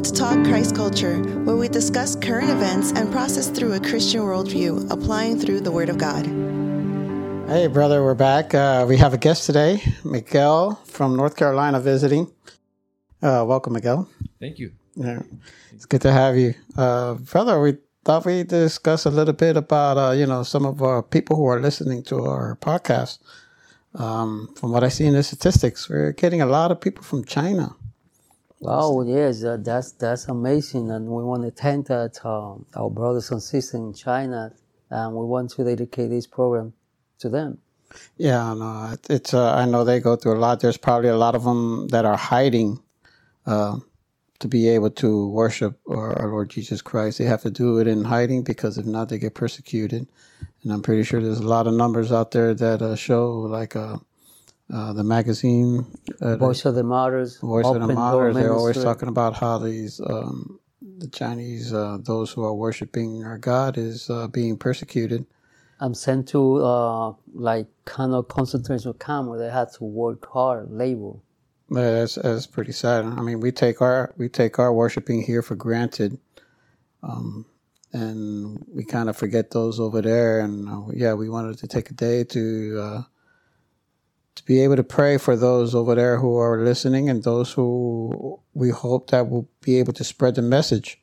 Welcome to Talk Christ Culture, where we discuss current events and process through a Christian worldview, applying through the Word of God. Hey, brother, we're back. Uh, we have a guest today, Miguel from North Carolina, visiting. Uh, welcome, Miguel. Thank you. Yeah, it's good to have you, uh, brother. We thought we'd discuss a little bit about uh, you know some of our people who are listening to our podcast. Um, from what I see in the statistics, we're getting a lot of people from China. Oh yes, uh, that's that's amazing, and we want to thank that um, our brothers and sisters in China, and we want to dedicate this program to them. Yeah, no, it's. Uh, I know they go through a lot. There's probably a lot of them that are hiding uh, to be able to worship our, our Lord Jesus Christ. They have to do it in hiding because if not, they get persecuted. And I'm pretty sure there's a lot of numbers out there that uh, show, like uh, the magazine, uh, Voice of the Martyrs, Voice of the Martyrs. They're always talking about how these um, the Chinese, uh, those who are worshiping our God, is uh, being persecuted. I'm sent to uh, like kind of concentration camp where they had to work hard, labor. Yeah, That's that's pretty sad. I mean, we take our we take our worshiping here for granted, um, and we kind of forget those over there. And uh, yeah, we wanted to take a day to uh, to be able to pray for those over there who are listening and those who we hope that will be able to spread the message,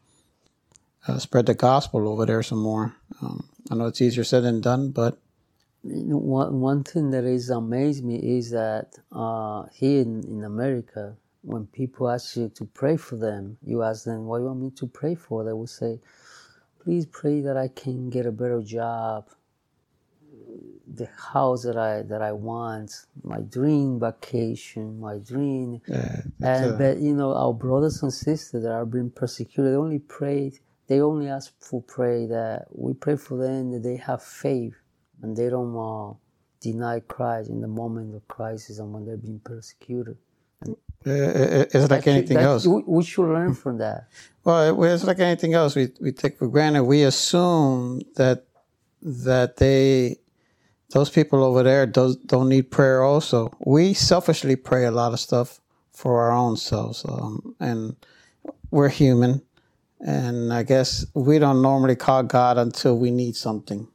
uh, spread the gospel over there some more. Um, I know it's easier said than done, but One, one thing that is amazed me is that uh, here in, in America, when people ask you to pray for them, you ask them, what do you want me to pray for? They will say, please pray that I can get a better job, the house that I, that I want, my dream vacation, my dream. uh, And, but, you know, our brothers and sisters that are being persecuted, they only pray, they only ask for pray that we pray for them that they have faith and they don't uh, deny Christ in the moment of crisis and when they're being persecuted. uh, it's like anything else. We, we should learn from that. Well, it's like anything else. We we take for granted. We assume that that they those people over there does, don't need prayer. Also, we selfishly pray a lot of stuff for our own selves, um, and we're human. And I guess we don't normally call God until we need something,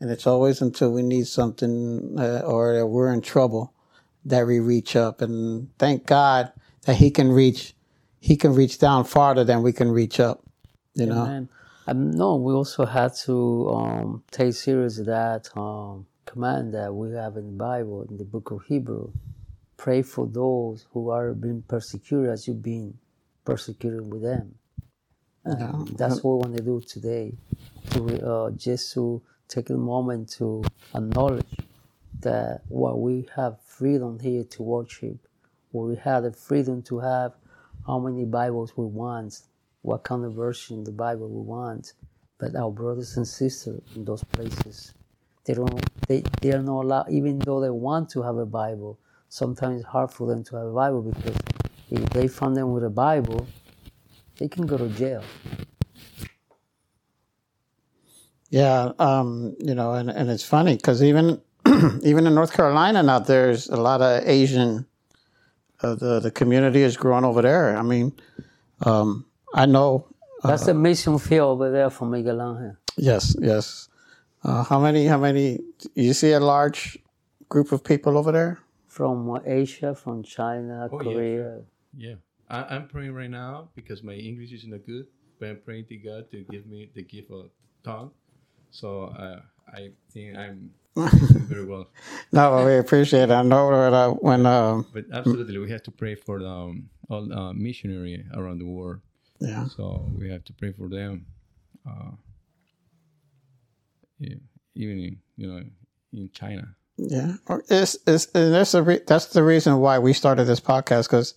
and it's always until we need something uh, or that we're in trouble that we reach up. And thank God that He can reach he can reach down farther than we can reach up. You know, And um, no, we also had to um, take serious that um, command that we have in the Bible, in the book of Hebrew. Pray for those who are being persecuted as you've been persecuted with them. Um, that's what we want to do today. To uh, just to take a moment to acknowledge that while we have freedom here to worship, we have the freedom to have how many Bibles we want, what kind of version of the Bible we want, but our brothers and sisters in those places, they don't, they, they are not allowed, even though they want to have a Bible, sometimes it's hard for them to have a Bible because if they find them with a Bible, they can go to jail. yeah, um, you know, and, and it's funny because even even in North Carolina now, there's a lot of Asian. Uh, the the community is growing over there. I mean, um, I know. That's a mission field over there for Miguel Angel. Yes, yes. Uh, how many? How many? You see a large group of people over there? From uh, Asia, from China, Oh, Korea. Yeah, I, I'm praying right now because my English is not good, but I'm praying to God to give me the gift of tongue. So uh, I think I'm very well. No, we appreciate it. I know that uh, when uh, But absolutely, we have to pray for the um, all uh, missionary around the world. Yeah, So we have to pray for them. Uh, yeah, even in, you know in China. Yeah, Or it's, it's, and that's the re- that's the reason why we started this podcast because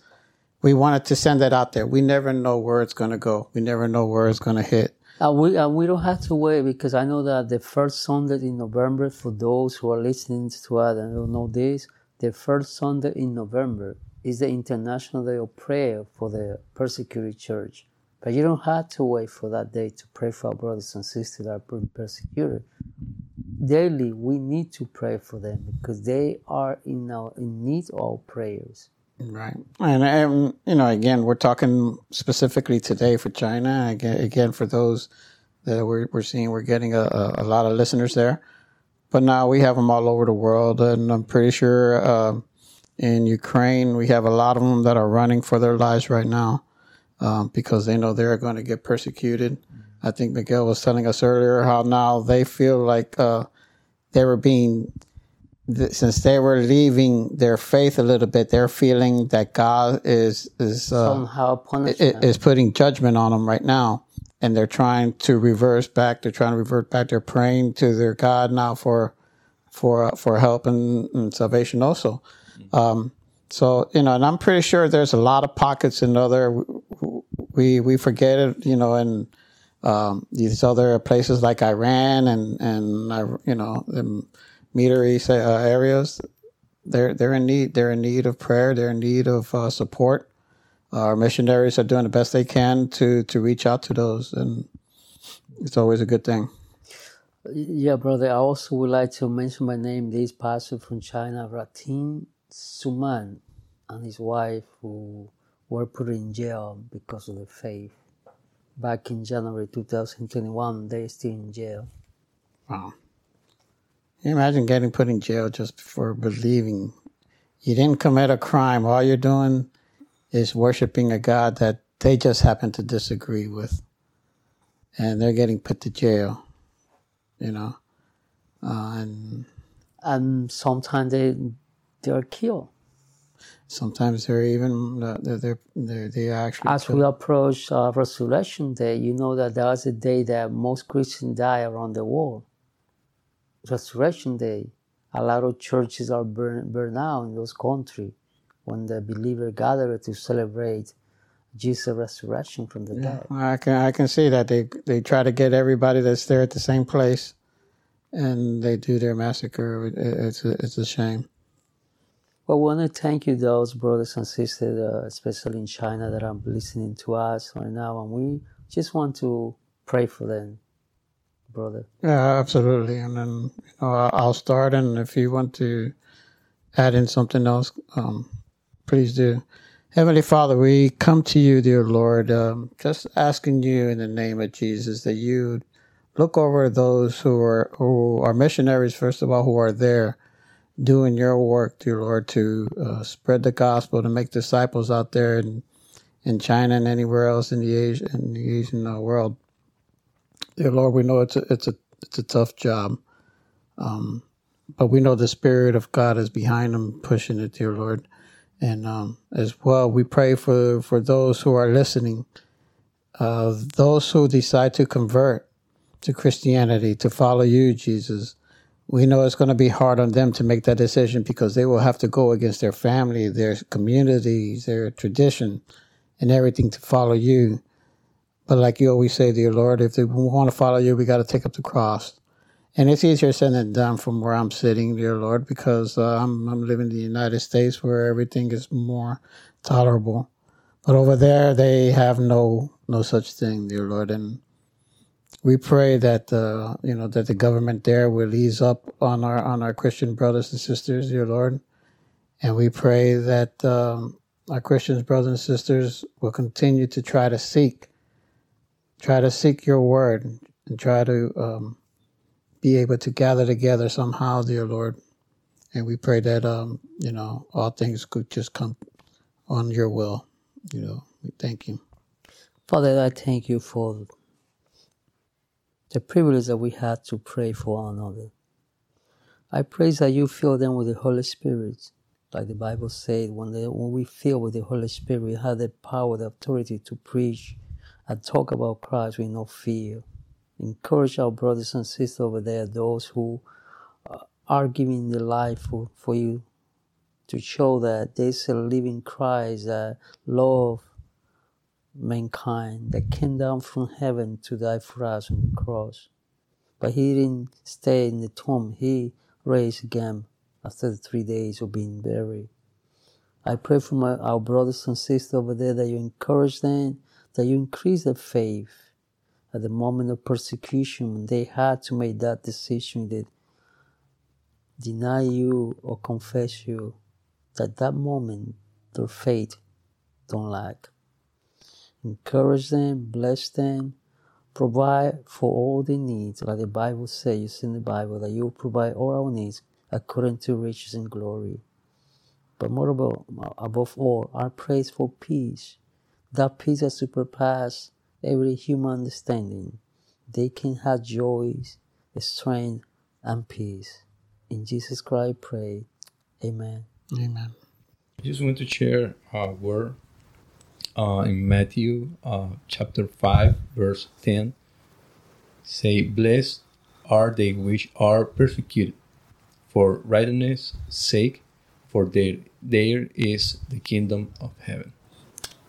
we wanted to send that out there. We never know where it's going to go. We never know where it's going to hit. And we, and we don't have to wait because I know that the first Sunday in November, for those who are listening to us and don't know this, the first Sunday in November is the International Day of Prayer for the persecuted church. But you don't have to wait for that day to pray for our brothers and sisters that are being persecuted. Daily, we need to pray for them because they are in, our, in need of our prayers. Right. And, and, you know, again, we're talking specifically today for China. Again, again for those that we're, we're seeing, we're getting a, a, lot of listeners there. But now we have them all over the world. And I'm pretty sure uh, in Ukraine, we have a lot of them that are running for their lives right now um, because they know they're going to get persecuted. I think Miguel was telling us earlier how now they feel like uh, they were being since they were leaving their faith a little bit, they're feeling that God is is uh, somehow punishing is, is putting judgment on them right now, and they're trying to reverse back. They're trying to revert back. They're praying to their God now for for for help and, and salvation also. Um, so you know, and I'm pretty sure there's a lot of pockets in other we we forget it, you know, and um, these other places like Iran and and uh, you know. The, Middle East uh, areas, they're they're in need. They're in need of prayer. They're in need of uh, support. Our missionaries are doing the best they can to to reach out to those, and it's always a good thing. Yeah, brother. I also would like to mention my name. This pastor from China, Ratin Suman, and his wife, who were put in jail because of their faith. Back in January 2021, they're still in jail. Wow. Can you imagine getting put in jail just for believing you didn't commit a crime? All you're doing is worshiping a God that they just happen to disagree with. And they're getting put to jail, you know. Uh, and and sometimes they they're killed. Sometimes they're even uh, they're, they're, they're actually. As killed. we approach uh, Resurrection Day, you know that there's a day that most Christians die around the world. Resurrection Day, a lot of churches are burned, burned out in those countries when the believer gather to celebrate Jesus' resurrection from the yeah, dead. I can I can see that they they try to get everybody that's there at the same place, and they do their massacre. It's a, it's a shame. Well, we want to thank you, those brothers and sisters, uh, especially in China, that are listening to us right now, and we just want to pray for them brother. Yeah, absolutely. And then you know, I'll start, and if you want to add in something else, um, please do. Heavenly Father, we come to you, dear Lord, um, just asking you in the name of Jesus that you look over those who are who are missionaries, first of all, who are there doing your work, dear Lord, to uh, spread the gospel, to make disciples out there in, in China and anywhere else in the Asia in the Asian uh, world. Dear Lord, we know it's a, it's a, it's a tough job. Um, but we know the Spirit of God is behind them, pushing it, dear Lord. And um, as well, we pray for, for those who are listening, uh, those who decide to convert to Christianity, to follow you, Jesus. We know it's going to be hard on them to make that decision because they will have to go against their family, their communities, their tradition, and everything to follow you. But like you always say, dear Lord, if they want to follow you, we got to take up the cross. And it's easier said than done from where I'm sitting, dear Lord, because uh, I'm, I'm living in the United States where everything is more tolerable. But over there, they have no no such thing, dear Lord. And we pray that uh, you know that the government there will ease up on our on our Christian brothers and sisters, dear Lord. And we pray that um, our Christian brothers and sisters will continue to try to seek try to seek your word and try to um, be able to gather together somehow, dear Lord. And we pray that, um, you know, all things could just come on your will. You know, we thank you. Father, I thank you for the privilege that we had to pray for one another. I pray that you fill them with the Holy Spirit. Like the Bible said, when, they, when we fill with the Holy Spirit, we have the power, the authority to preach and talk about Christ with no fear. Encourage our brothers and sisters over there, those who uh, are giving their life for, for you, to show that there's a living Christ that love mankind, that came down from heaven to die for us on the cross. But he didn't stay in the tomb, he raised again after the three days of being buried. I pray for my, our brothers and sisters over there that you encourage them that you increase their faith at the moment of persecution when they had to make that decision that deny you or confess you that that moment their faith don't lack. Encourage them, bless them, provide for all their needs, like the Bible says you see in the Bible that you will provide all our needs according to riches and glory. But more above, above all, our praise for peace, that peace that surpasses every human understanding. They can have joys, strength, and peace. In Jesus Christ, I pray. Amen. Amen. I just want to share a word uh, in Matthew uh, chapter 5, verse 10. Say, Blessed are they which are persecuted for righteousness' sake, for there, there is the kingdom of heaven.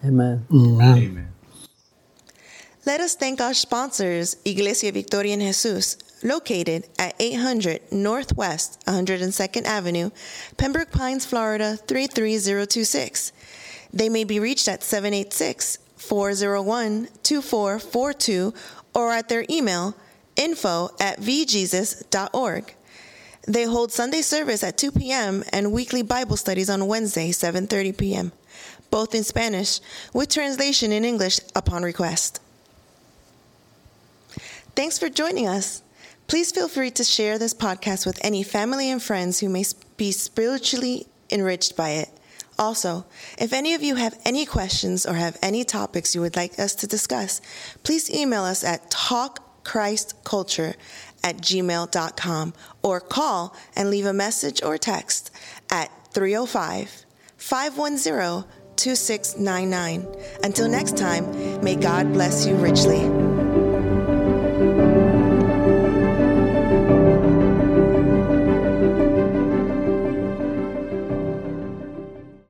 Amen. Amen. Amen. Let us thank our sponsors, Iglesia Victoria en Jesus, located at 800 Northwest 102nd Avenue, Pembroke Pines, Florida 33026. They may be reached at 786 401 2442 or at their email info at vjesus.org. They hold Sunday service at 2 p.m. and weekly Bible studies on Wednesday, 7:30 p.m., both in Spanish with translation in English upon request. Thanks for joining us. Please feel free to share this podcast with any family and friends who may be spiritually enriched by it. Also, if any of you have any questions or have any topics you would like us to discuss, please email us at talkchristculture at gmail.com or call and leave a message or text at 305 510 2699. Until next time, may God bless you richly.